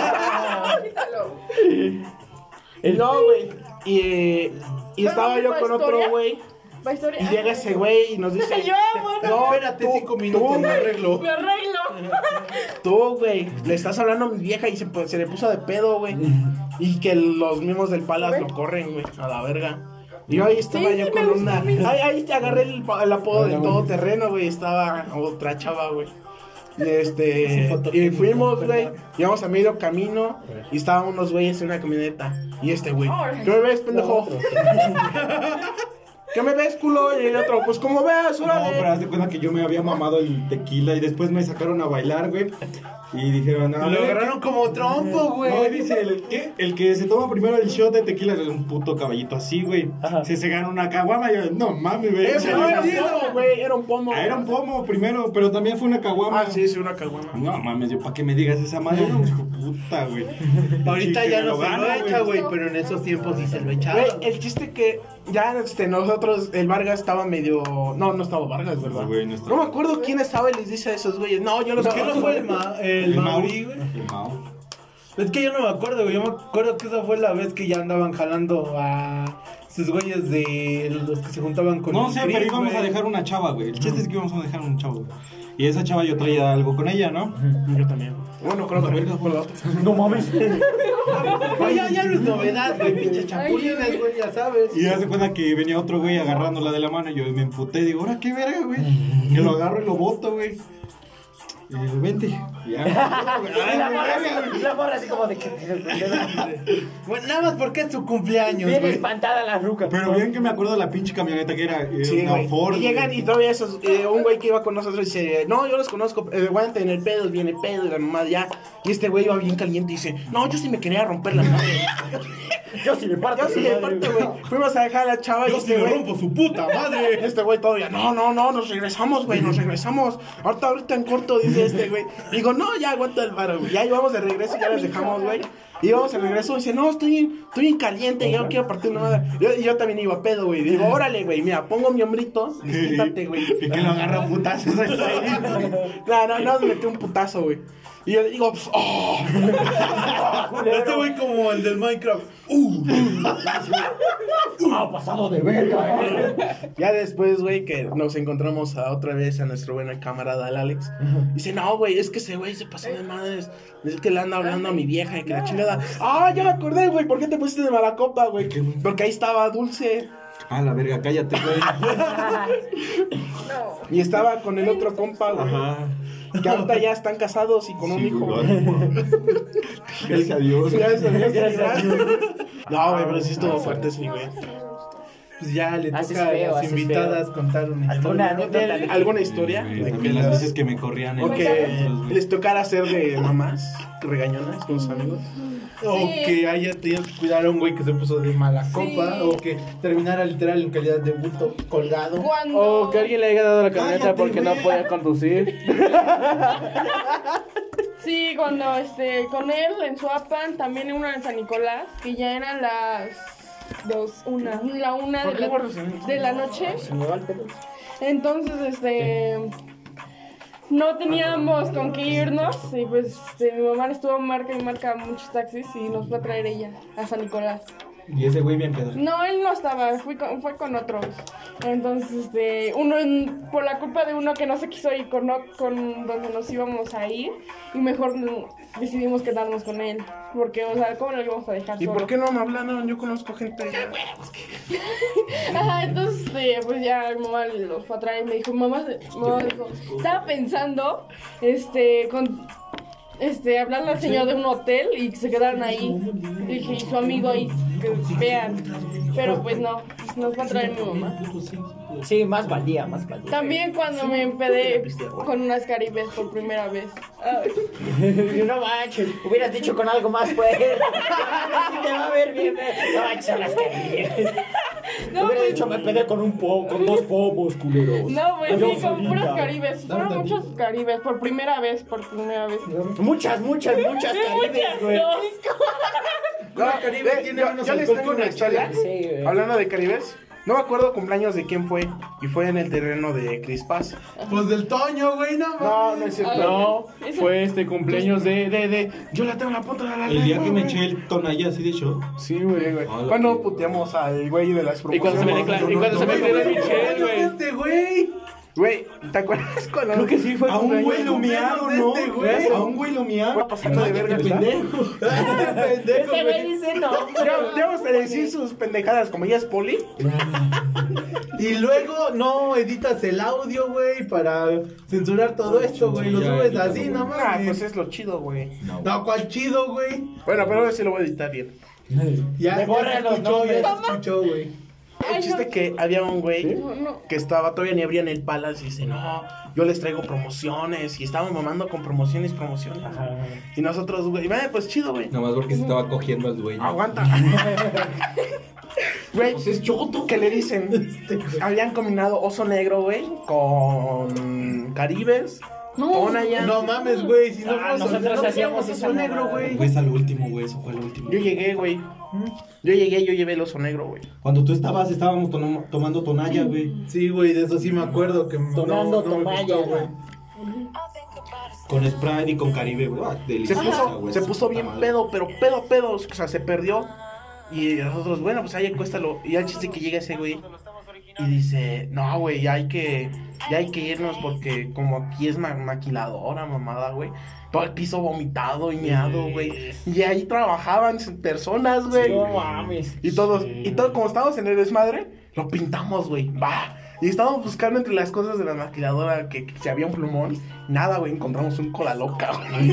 no, güey. Y, eh, y estaba yo con otro güey. ¿Va historia? Y llega ese güey y nos dice. Yo, bueno. No, Espérate tú- cinco minutos, tú, me arreglo. Me arreglo. Tú, güey, le estás hablando a mi vieja y se, pu- se le puso de pedo, güey. Y que los mismos del Palas lo corren, güey, a la verga. Y yo ahí estaba Sí, yo sí, con una. Ahí, ahí te agarré el, el apodo del todoterreno, güey. Estaba otra chava, güey. Y este. Y fuimos, güey. Íbamos a medio camino. Y estaban unos güeyes en una camioneta. Y este, güey. ¿Qué me ves, pendejo? ¿Qué me ves, culo? Y el otro, pues como ves, No, pero órale. haz de cuenta que yo me había mamado el tequila y después me sacaron a bailar, güey. Y dijeron, a Lo agarraron como trompo, güey. No, dice, el, ¿qué? el que se toma primero el shot de tequila es un puto caballito así, güey. Se se gana una caguama yo, no mames, güey. No pomo, güey. Era un pomo. Ah, era un pomo primero, pero también fue una caguama. Ah, sí, sí, una caguama. No mames, yo, ¿para qué me digas esa madre? No, hijo puta, güey. Ahorita ya que no se lo echa, güey, pero en esos tiempos sí se lo echaba. Güey, el chiste que ya este, nosotros, el Vargas estaba medio. No, no estaba Vargas, ¿verdad? No, güey, no estaba. me acuerdo quién estaba y les dice a esos güeyes. No, yo los ¿Qué no conozco. fue el, ma el, El Mau. Mauri, güey? El Mau. Es que yo no me acuerdo, güey. Yo me acuerdo que esa fue la vez que ya andaban jalando a sus güeyes de los que se juntaban con No sé, pero íbamos a dejar una chava, güey. El chiste es que íbamos a dejar un chavo, güey. Y esa chava yo traía algo con ella, ¿no? Yo también. Bueno, que con la otra. No mames. Güey, ya, ya no es novedad, güey. Pinche chapulines, güey, ya sabes. Y hace cuenta que venía otro güey agarrándola de la mano y yo me emputé y digo, ahora qué verga, güey. Que lo agarro y lo boto, güey. Y digo, vente. Y Ya. Y la morra así, la morra así como de que. Bueno, nada más porque es su cumpleaños, Bien güey. espantada la ruca. Pero bien que me acuerdo de la pinche camioneta que era, era Sí, una güey. Ford. Y llegan y todavía esos, eh, un güey que iba con nosotros dice, no, yo los conozco, eh, aguanten el pedo, viene pedo y la mamá ya. Y este güey iba bien caliente y dice, no, yo sí me quería romper la madre. Yo sí le parto. yo sí le parto, güey. Fuimos a dejar a la chava y Yo este sí güey. rompo su puta madre. Este güey todavía, no, no, no, nos regresamos, güey, nos regresamos. Ahorita, ahorita en corto, dice este güey. Digo, no, ya aguanta el varo, güey. Ya íbamos de regreso, ya les dejamos, güey. Y íbamos de regreso y dice, no, estoy, bien- estoy bien caliente, ya no quiero partir una madre. Yo- Y yo, también iba a pedo, güey. Digo, órale, güey, mira, pongo mi hombrito, desquítate, güey. Y que lo agarra a putazos güey. No, no, no, me metí un putazo, güey. Y yo le digo, pues, oh. Este güey como el del Minecraft. Uh, Ah, pasado de verga, eh. Ya después, güey, que nos encontramos a otra vez a nuestro buen camarada, el Alex. Dice, no, güey, es que ese güey se pasó de madres. Es que le anda hablando a mi vieja y que la chingada. Ah, ya me acordé, güey, ¿por qué te pusiste de mala copa, güey? Porque ahí estaba Dulce. Ah, la verga, cállate, güey. Y estaba con el otro compa, güey. Ajá. Que ahorita ya están casados y con un Sí, hijo. güey. Gracias a Dios. Gracias a Dios, Gracias No, güey, pero sí estuvo fuerte, sí, güey. Pues ya le Haces toca a las invitadas contar una ¿Alguna historia. ¿Alguna historia? Güey, De También que las veces que me corrían O que les tocara ser de mamás regañonas con sus amigos. O Sí. que haya tenido que cuidar a un güey que se puso de mala Sí. copa. O que terminara literal en calidad de bulto colgado. Cuando... O que alguien le haya dado la camioneta porque no podía conducir. Sí, cuando este, con él en Suapan, también en una en San Nicolás, que ya eran las dos, una, la una ¿Por de la, de la noche. Entonces, este, no teníamos con qué irnos y pues este, mi mamá estuvo marca y marca muchos taxis y nos fue a traer ella a San Nicolás. Y ese güey bien pedo. No, él no estaba, fui con- fue con otros. Entonces, este, uno, en- por la culpa de uno que no se quiso ir con, con donde nos íbamos a ir, y mejor decidimos quedarnos con él. Porque, o sea, ¿cómo lo íbamos a dejar ¿Y solo? por qué no me hablaron? Yo conozco gente. Ajá, entonces, este, pues ya mi mamá los fue a traer y me dijo, mamá, mamá dijo, estaba pensando, este, con, este, hablarle al señor de un hotel y se quedaran ahí. Dije, y su amigo ahí, que vean. Pero pues no, nos va a traer mi mamá. Sí, más valía, más valía. También cuando me empedé con unas caribes por primera vez. Ay, no manches, hubieras dicho con algo más fuerte. Así te va a ver bien. eh. No manches, son las carillas. No, Hubiera pues- dicho, me pedé con un po, con dos pomos, culeros. No, pues Yo sí, con puras caribes. Fueron muchos caribes, por primera vez, por primera vez. Muchas, muchas, muchas caribes, güey. No, Caribe tiene yo, menos yo les tengo una historia. Sí, güey. Hablando de Caribes, no me acuerdo cumpleaños de quién fue. Y fue en el terreno de Chris Paz. Pues del Toño, güey, no No, no es cierto. No, fue este cumpleaños de, de, de. Yo la tengo en la punta de la El día lengua, que me eché el tonalla así de show. Sí, güey, güey. Hola, Cuando puteamos al güey de las Y cuando se me promociones. declara- y cuando se me declara Michelle, güey. Este güey. Güey, ¿te acuerdas cuando.? Creo que sí fue A un güey lo miaron, ¿no? Este güey. A un güey lo miaron. Pasando de verga, ¿verdad? pendejo. Este güey dice no. Ya- Debemos de decir sus pendejadas, como ella es poli. Y luego no editas el audio, güey, para censurar todo esto, güey. Lo Ya, subes ya, así, güey. no Ah, pues es lo chido, güey. No, cuál chido, güey. Bueno, pero ahora sí lo voy a editar bien. Ya, Me ya los escuchó, ya escuchó, güey. El chiste que había un güey que estaba todavía ni abrían el Palace y dice, no, yo les traigo promociones. Y estábamos mamando con promociones, promociones. Y nosotros, güey, "Eh, pues chido, güey. Nomás porque se estaba cogiendo al dueño. Aguanta. Güey, Pues es choto. ¿qué le dicen? Habían combinado oso negro, güey, con caribes. Allá. No mames, güey. Si no Ah, nosotros no hacíamos oso negro, güey. Fue al último, güey. Eso fue al último. Yo llegué, güey. Yo llegué, yo llevé el oso negro, güey. Cuando tú estabas, estábamos tomando tonalla, güey. Sí, güey, de eso sí me acuerdo que no, Tomando no gustó, güey. Con Sprite y con Caribe, güey. Ah, Se deliciosa, puso, güey, se puso bien madre. pedo, pero pedo, pedo. O sea, se perdió. Y nosotros, bueno, pues ahí acuéstalo. Y al chiste que llega ese güey. Y dice, no, güey, ya hay que, ya hay que irnos porque como aquí es ma- maquiladora, mamada, güey. Todo el piso vomitado y meado, güey. Y ahí trabajaban personas, güey. No mames. Y todos, y todo, como estábamos en el desmadre, lo pintamos, güey. Va. Y estábamos buscando entre las cosas de la maquiladora que, que si había un plumón. Nada, güey, encontramos un cola loca, güey.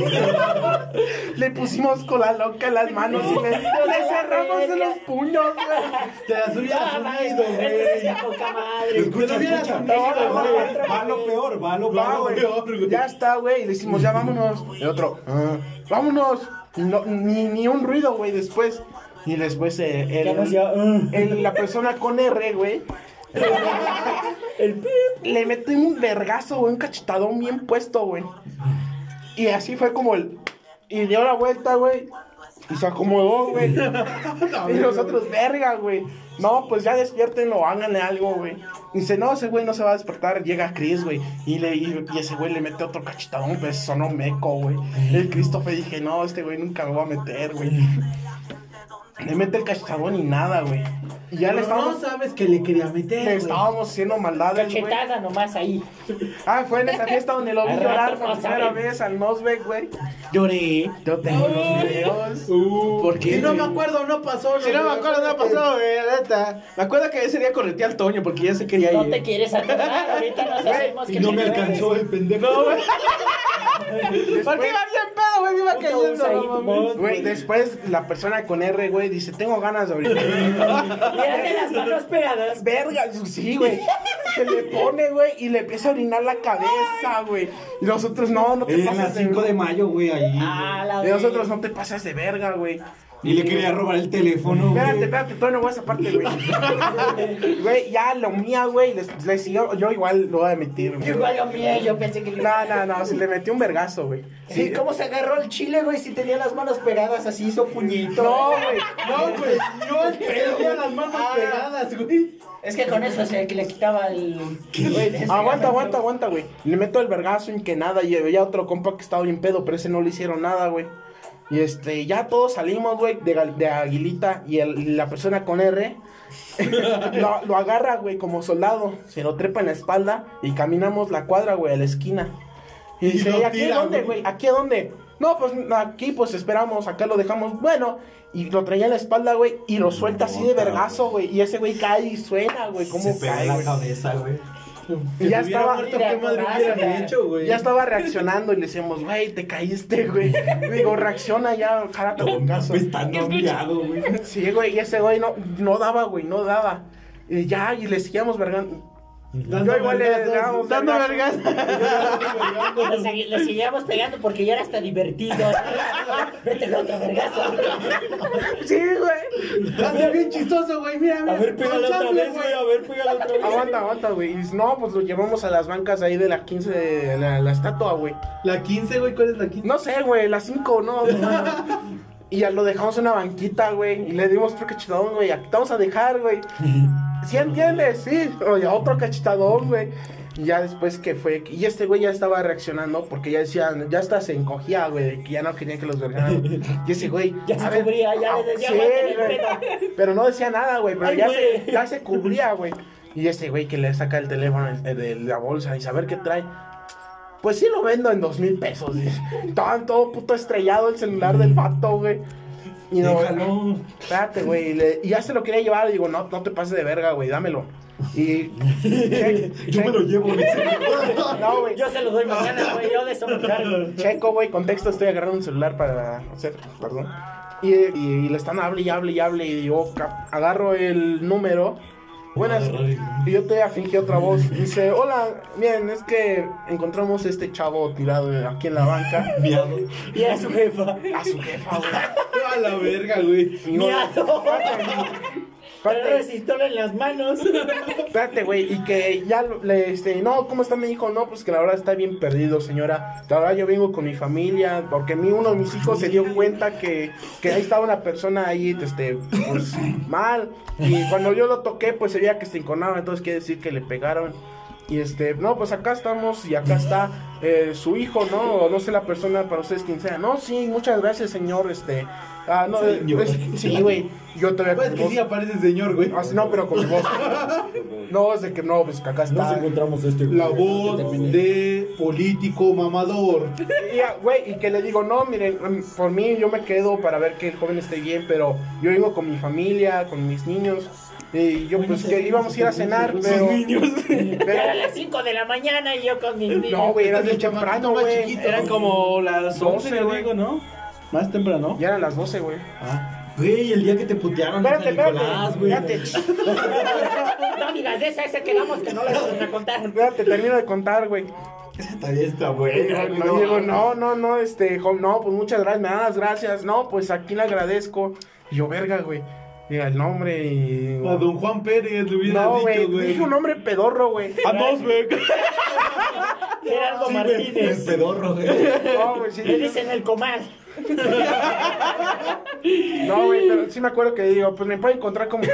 le pusimos cola loca en las manos y le, le cerramos en los puños, güey. Te las hubieras unido, güey. poca madre. Te lo hubieras unido, güey. Va lo peor, va lo Va, peor. güey. Ya está, güey. Y le decimos, ya vámonos. Y otro, "Ah, vámonos. No- ni, ni un ruido, güey, después. Y después eh, el- "Ah". el- la persona con R, güey. El pip. Le metió un vergazo, güey, un cachetadón bien puesto, güey. Y así fue como el. Y dio la vuelta, güey. Y se acomodó, güey. y nosotros, verga, güey. No, pues ya despiértenlo, háganle algo, güey. Dice, no, ese güey no se va a despertar. Llega Chris, güey. Y, le, y, y ese güey le mete otro cachetadón, pues sonó meco, güey. El Christopher dije, no, este güey nunca me va a meter, güey. Le mete el cachetadón y nada, güey. Y ya le estábamos, no sabes que le quería meter, le güey. estábamos haciendo maldades, güey. Cachetada nomás ahí. Ah, fue en esa fiesta donde lo vi llorar por no primera vez al Nosbeck, güey. Lloré. Yo tengo los videos. ¿Por qué? Si no me güey? acuerdo, no pasó. Si no me acuerdo, no pasó, güey, neta. Me acuerdo que ese día correteé al Toño porque ya se quería No ir. te quieres atorar, ahorita nos hacemos Y que no me alcanzó el pendejo. ¿Por qué iba bien pedo, güey? Me iba cayendo. No Güey, después la persona con R, güey, dice, tengo ganas de abrir. Mírate las manos pegadas. Verga, sí, güey. Se le pone, güey, y le empieza a orinar la cabeza, güey. Y nosotros, no, no te En la pasas de 5 de mayo, güey, ahí. Ah, la Y nosotros, no te pasas de verga, güey. Y le quería robar el teléfono, Espérate, güey. espérate, todavía no voy a esa parte, güey. Güey, ya lo mía, güey, les, les siguió, yo igual lo voy a admitir, güey. Yo igual lo mío, yo pensé que le No, no, no, se le metió un vergazo, güey. Sí, ¿cómo se agarró el chile, güey? Si tenía las manos pegadas, así hizo puñito. No, güey. No, güey, no el pedo, tenía las manos Ah. pegadas, güey. Es que con eso se que le quitaba el. Güey, Aguanta, aguanta, aguanta, güey. Le meto el vergazo en que nada. Y había otro compa que estaba bien pedo, pero ese no le hicieron nada, güey. Y este, ya todos salimos, güey, de, gal- de Aguilita. Y el- la persona con R lo, lo agarra, güey, como soldado. Se lo trepa en la espalda y caminamos la cuadra, güey, a la esquina. Y Y dice, lo ¿y aquí tira, dónde, güey. ¿Aquí a dónde? No, pues aquí, pues esperamos, acá lo dejamos. Bueno, y lo traía en la espalda, güey, y lo suelta así de vergazo, güey. Y ese güey cae y suena, güey, pega cae, la cabeza, güey. Ya estaba, muerto, ¿qué madre hubieran hecho, güey? ya estaba reaccionando y le decíamos, güey, te caíste, güey. Digo, reacciona ya, con caso. Está noviado, güey. Sí, güey, y ese güey no, no daba, güey, no daba. Y ya, y le seguíamos vergando. Dando Yo igual le dando vergas. Le, seguíamos pegando porque ya era hasta divertido. Vete el otro vergazo. Sí, güey. Hace bien chistoso, güey, mira, mira. A ver, pégale otra vez, güey. A ver, pégale otra vez. Aguanta, aguanta, güey. Y no, pues lo llevamos a las bancas ahí de la 15 de la, la estatua, güey. La 15, güey, ¿cuál es la 15? No sé, güey, las 5, no. y ya lo dejamos en una banquita, güey. Y le dimos otro cachetadón, güey. Aquí te vamos a dejar, güey. ¿Sí entiendes? Sí. Oye, otro cachetadón, güey. Y ya después que fue. Y este güey ya estaba reaccionando porque ya decían, ya hasta se encogía, güey, de que ya no querían que los vergaran. Y ese güey. Ya se ver, cubría, ya le decía, "Aguántenle el güey. pedo". Pero no decía nada, güey. Pero Ay, ya, güey. se, ya se cubría, güey. Y ese güey que le saca el teléfono de, la bolsa y saber qué trae. Pues sí lo vendo en dos mil pesos. Todo, todo puto estrellado el celular del vato, güey. Y no, Déjalo. espérate, güey. y le- Y ya se lo quería llevar. Y digo, no, no te pases de verga, güey, dámelo. Y. che- Yo me lo llevo, güey. No, güey. Yo se lo doy mañana, güey. Yo de eso me encargo. Checo, güey, contexto, estoy agarrando un celular para hacer, perdón. Y, y, y le están hable y hable y hable y digo, ca- agarro el número. Buenas, y yo te fingí otra voz. Dice, hola, miren, es que encontramos este chavo tirado aquí en la banca. Miado. Y era su jefa. A su jefa, güey. A la verga, güey. Miado. Pero en las manos. espérate, güey. Y que ya le, este, no, ¿cómo está mi hijo? No, pues que la verdad está bien perdido, señora. La verdad yo vengo con mi familia, porque a mí uno de mis hijos se dio cuenta que, que ahí estaba una persona ahí, este, pues, mal. Y cuando yo lo toqué, pues se veía que se enconaba, entonces quiere decir que le pegaron. Y este, no, pues acá estamos y acá está eh, su hijo, ¿no? O no sé la persona para ustedes quien sea. No, sí, muchas gracias, señor, este. Ah, no, Señor. es- sí, güey. Yo todavía Pues con que sí aparece el señor, güey. Ah, sí, no, pero con mi voz. No, es de que no, pues que acá está. Nos encontramos este, güey. La voz de político mamador. Y, ya, güey, y que le digo, no, miren, mm, por mí yo me quedo para ver que el joven esté bien, pero yo vivo con mi familia, con mis niños. Y yo, pues, que íbamos a ir a cenar, pero. Era a las 5 de la mañana y yo con mis niños. no, güey, era bien es el temprano, güey. Eran como las 11, 12, güey. digo, ¿no? Más temprano. Ya eran las 12, güey. Güey, el día que te putearon en Espérate. Nicolás, güey. Espérate, No digas de esa, ese quedamos que no le vamos a contar. espérate, termino de contar, güey. Esa todavía está buena. no, no, digo, no, no, no, este, no, pues muchas gracias, me gracias. No, pues aquí le agradezco. Y yo, verga, güey. Diga el nombre y. A don Juan Pérez le hubiera No, güey, dicho, güey. dije un nombre pedorro, güey. A dos, güey. Gerardo Sí, güey, El Martínez. pedorro, güey. No, güey, sí. Le dicen el comal. No, güey, pero sí me acuerdo que digo, pues me puedo encontrar como.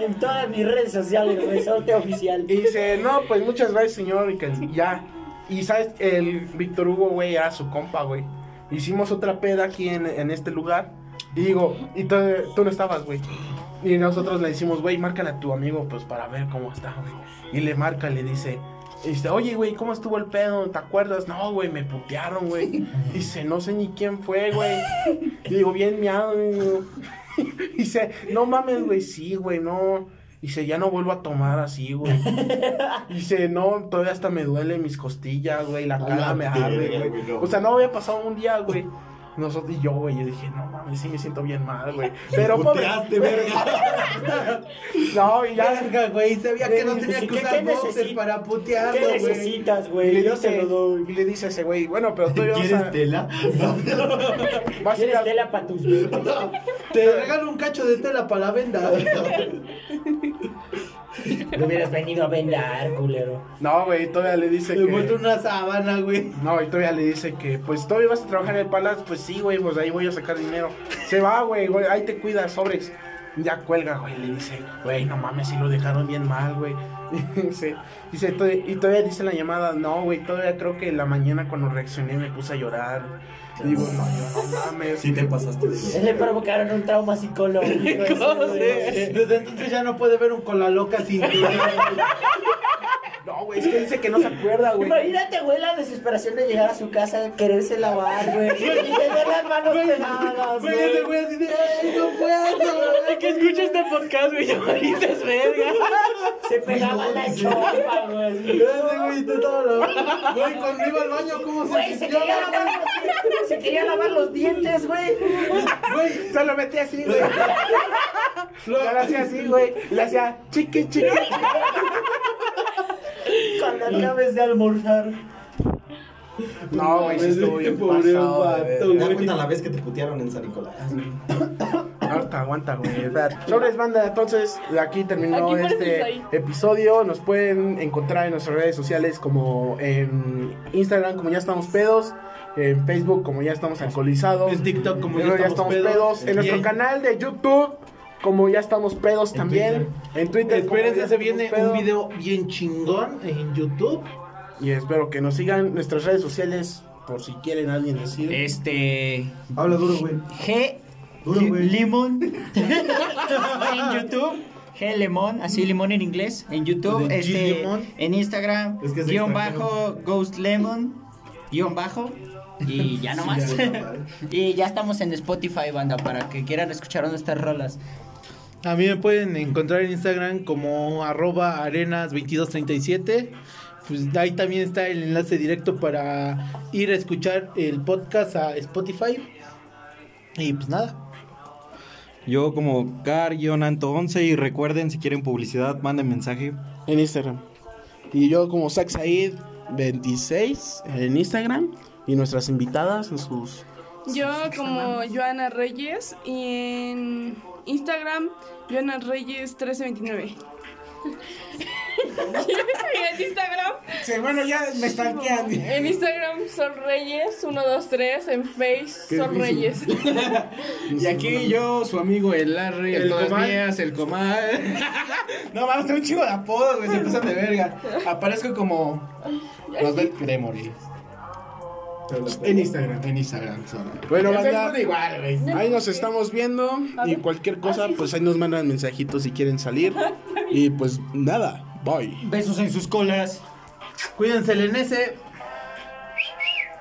En todas mis redes sociales, resorte oficial. Y dice, no, pues muchas gracias, señor, y que ya. Y sabes, el Víctor Hugo, güey, era su compa, güey. Hicimos otra peda aquí en, en este lugar. Y digo, y tú, tú no estabas, güey. Y nosotros le decimos, güey, márcale a tu amigo, pues para ver cómo está, güey. Y le marca, le dice, dice, oye, güey, ¿cómo estuvo el pedo? ¿Te acuerdas? No, güey, me putearon, güey. Dice, no sé ni quién fue, güey. Y digo, bien miado, y digo, Dice, no mames, güey, sí, güey, no. Dice, ya no vuelvo a tomar así, güey. Dice, no, todavía hasta me duele mis costillas, güey, la cara me arde, güey. O sea, no había pasado un día, güey. Nosotros y yo, güey, yo dije, no mames, sí me siento bien mal, güey. Pero pobre. Puteaste, verga. No, y ya. Verga, güey, sabía que no ¿Qué- tenía que qué- usar qué boxer para putearlo, ¿Qué güey. necesitas, Y güey? le Yo dice, te lo doy. y le dice ese güey, bueno, pero tú a, ¿Quieres tela? a ir ¿Quieres a- tela para tus bebés? Te regalo un cacho de tela para la venda. No hubieras venido a vendar, culero. No, güey, todavía le dice Me que... muestra una sábana, güey. No, y todavía le dice que, pues, ¿todavía vas a trabajar en el Palace? Pues sí, güey, pues ahí voy a sacar dinero. Se va, güey, güey, ahí te cuidas, sobres. Ya cuelga, güey, le dice, güey, no mames, si lo dejaron bien mal, güey. dice, dice, y todavía dice la llamada, no, güey, todavía creo que en la mañana cuando reaccioné me puse a llorar. Y digo, no, yo, no mames. Sí te pasaste de Le provocaron un trauma psicológico. Desde entonces ya no puede ver un cola loca sin No, güey, es que dice que no se acuerda, güey. Imagínate, güey, la desesperación de llegar a su casa, quererse lavar, güey. Y tener las manos pegadas, Güey, ese güey. güey así de, "Ay, no puedo. Que escucha este podcast, güey, ya me dices verga. Se pegaba la chopa, güey. Ese güey todo lo- Güey, cuando iba al baño, ¿cómo se Güey, se quería lavar los dientes, se quería lavar los dientes, güey. Güey, se lo metí así, güey. Lo hacía así, güey. Le hacía chiqui, chiqui. Cuando acabes de almorzar. No, güey, sí estuvo bien Pobre pasado. vato, verga. ¿Te das güey. cuenta la vez que te putearon en San Nicolás? Aguanta, aguanta, güey. Sobres banda, entonces aquí terminó Aquí pones este episodio. Nos pueden encontrar en nuestras redes sociales como en Instagram como ya estamos pedos, en Facebook como ya estamos alcoholizados, En TikTok, como ya estamos pedos. en nuestro canal de YouTube como ya estamos pedos también, en Twitter. Espérense, Ya se viene Pedos. un video bien chingón en YouTube. Y espero que nos sigan nuestras redes sociales por si quieren alguien decir. Este. Habla duro, güey. G. Duro, güey. Limón. en YouTube. G Lemon, así limón en inglés. En YouTube. De G Este. Lemon. En Instagram. Es que es guion extranjero. bajo. Ghost Lemon. Guión bajo. Y ya nomás. y ya estamos en Spotify, banda, para que quieran escuchar nuestras rolas. A mí me pueden encontrar en Instagram como arroba arenas2237. Pues ahí también está el enlace directo para ir a escuchar el podcast a Spotify. Y pues nada. Yo como car-anto11 y recuerden si quieren publicidad, manden mensaje. En Instagram. Y yo como Said26 en Instagram. Y nuestras invitadas en sus... Yo como Joana Reyes y en Instagram Joana Reyes 1329. y en Instagram, Sí, bueno, ya me están quedando. en Instagram Sol Reyes 123, en Face Sol Reyes. Y aquí yo, su amigo el Larry, el, El Todas Comal. Mías, el Comal. no, mames, tengo un chingo de apodos, güey, se pasan de verga. Aparezco como... Los de Gremory. En Instagram, en Instagram. solo. Bueno, banda, igual, güey. Ahí nos estamos viendo y cualquier cosa, pues ahí nos mandan mensajitos si quieren salir. Y pues nada, bye. Besos en sus colas. Cuídense en ese.